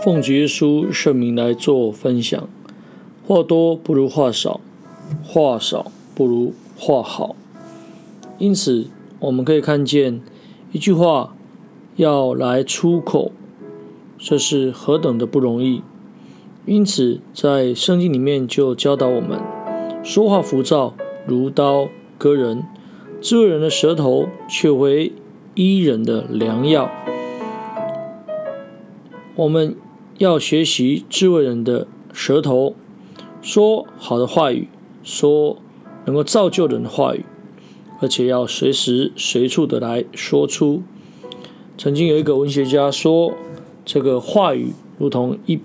奉主耶稣圣名来做分享，话多不如话少，话少不如话好。因此，我们可以看见一句话要来出口，这是何等的不容易。因此，在圣经里面就教导我们，说话浮躁如刀割人，智慧人的舌头却为医人的良药。我们。要学习智慧人的舌头，说好的话语，说能够造就人的话语，而且要随时随处的来说出。曾经有一个文学家说，这个话语如同一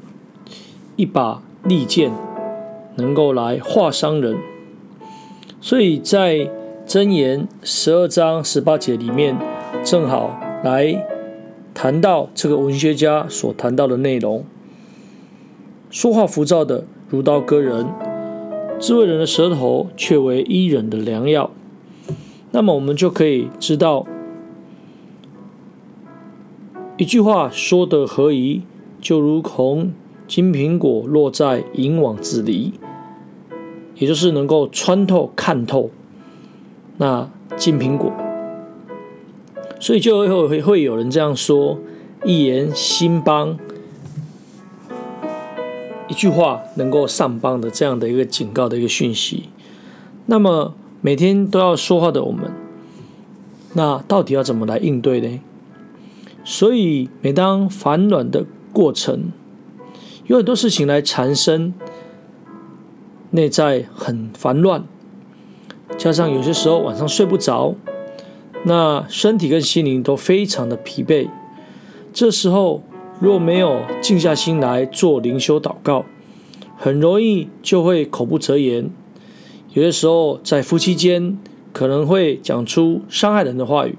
一把利剑，能够来划伤人。所以在箴言十二章十八节里面，正好来。谈到这个文学家所谈到的内容，说话浮躁的如刀割人，智慧人的舌头却为医人的良药。那么我们就可以知道，一句话说的合宜，就如同金苹果落在银网子里，也就是能够穿透、看透那金苹果。所以就会会会有人这样说：一言兴邦，一句话能够上邦的这样的一个警告的一个讯息。那么每天都要说话的我们，那到底要怎么来应对呢？所以每当烦乱的过程，有很多事情来缠身，内在很烦乱，加上有些时候晚上睡不着。那身体跟心灵都非常的疲惫，这时候若没有静下心来做灵修祷告，很容易就会口不择言。有些时候在夫妻间可能会讲出伤害人的话语，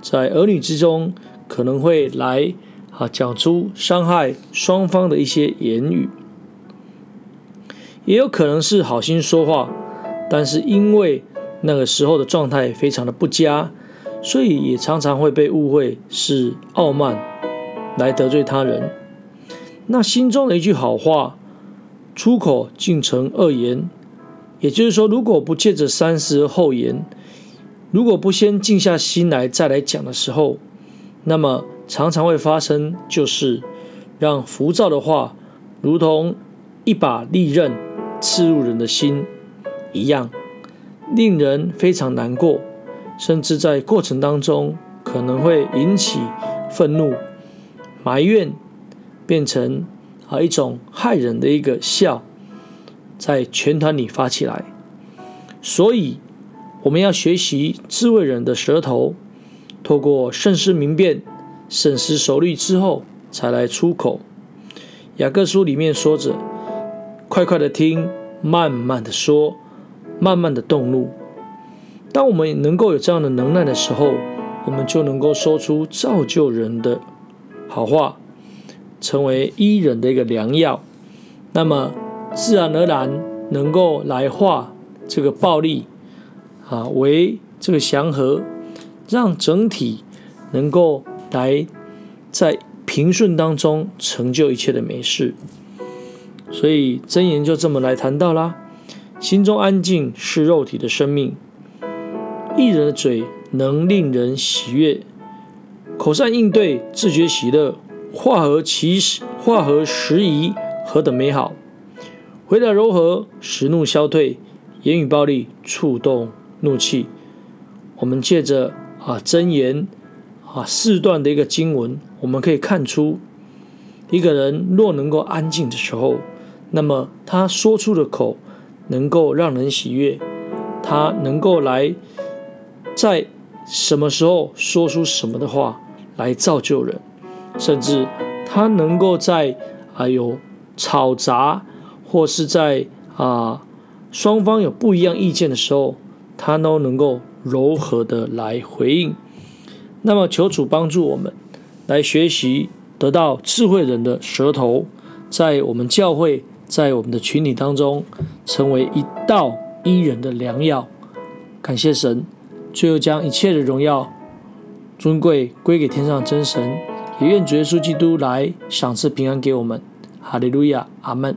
在儿女之中可能会来啊讲出伤害双方的一些言语，也有可能是好心说话，但是因为那个时候的状态非常的不佳，所以也常常会被误会是傲慢来得罪他人。那心中的一句好话，出口竟成恶言。也就是说，如果不借着三思而后言，如果不先静下心来再来讲的时候，那么常常会发生，就是让浮躁的话，如同一把利刃刺入人的心一样。令人非常难过，甚至在过程当中可能会引起愤怒、埋怨，变成啊一种害人的一个笑，在全团里发起来。所以我们要学习智慧人的舌头，透过慎思明辨、深思熟虑之后才来出口。雅各书里面说着：“快快的听，慢慢的说。”慢慢的动怒。当我们能够有这样的能耐的时候，我们就能够说出造就人的好话，成为医人的一个良药。那么自然而然能够来化这个暴力啊，为这个祥和，让整体能够来在平顺当中成就一切的美事。所以箴言就这么来谈到啦。心中安静是肉体的生命，一人的嘴能令人喜悦，口善应对自觉喜乐，话合其话合时宜，何等美好！回答柔和，使怒消退；言语暴力，触动怒气。我们借着啊箴言啊四段的一个经文，我们可以看出，一个人若能够安静的时候，那么他说出的口。能够让人喜悦，他能够来在什么时候说出什么的话来造就人，甚至他能够在啊有吵杂或是在啊双方有不一样意见的时候，他都能够柔和的来回应。那么求主帮助我们来学习，得到智慧人的舌头，在我们教会。在我们的群体当中，成为一道医人的良药。感谢神，最后将一切的荣耀、尊贵归给天上真神，也愿主耶稣基督来赏赐平安给我们。哈利路亚，阿门。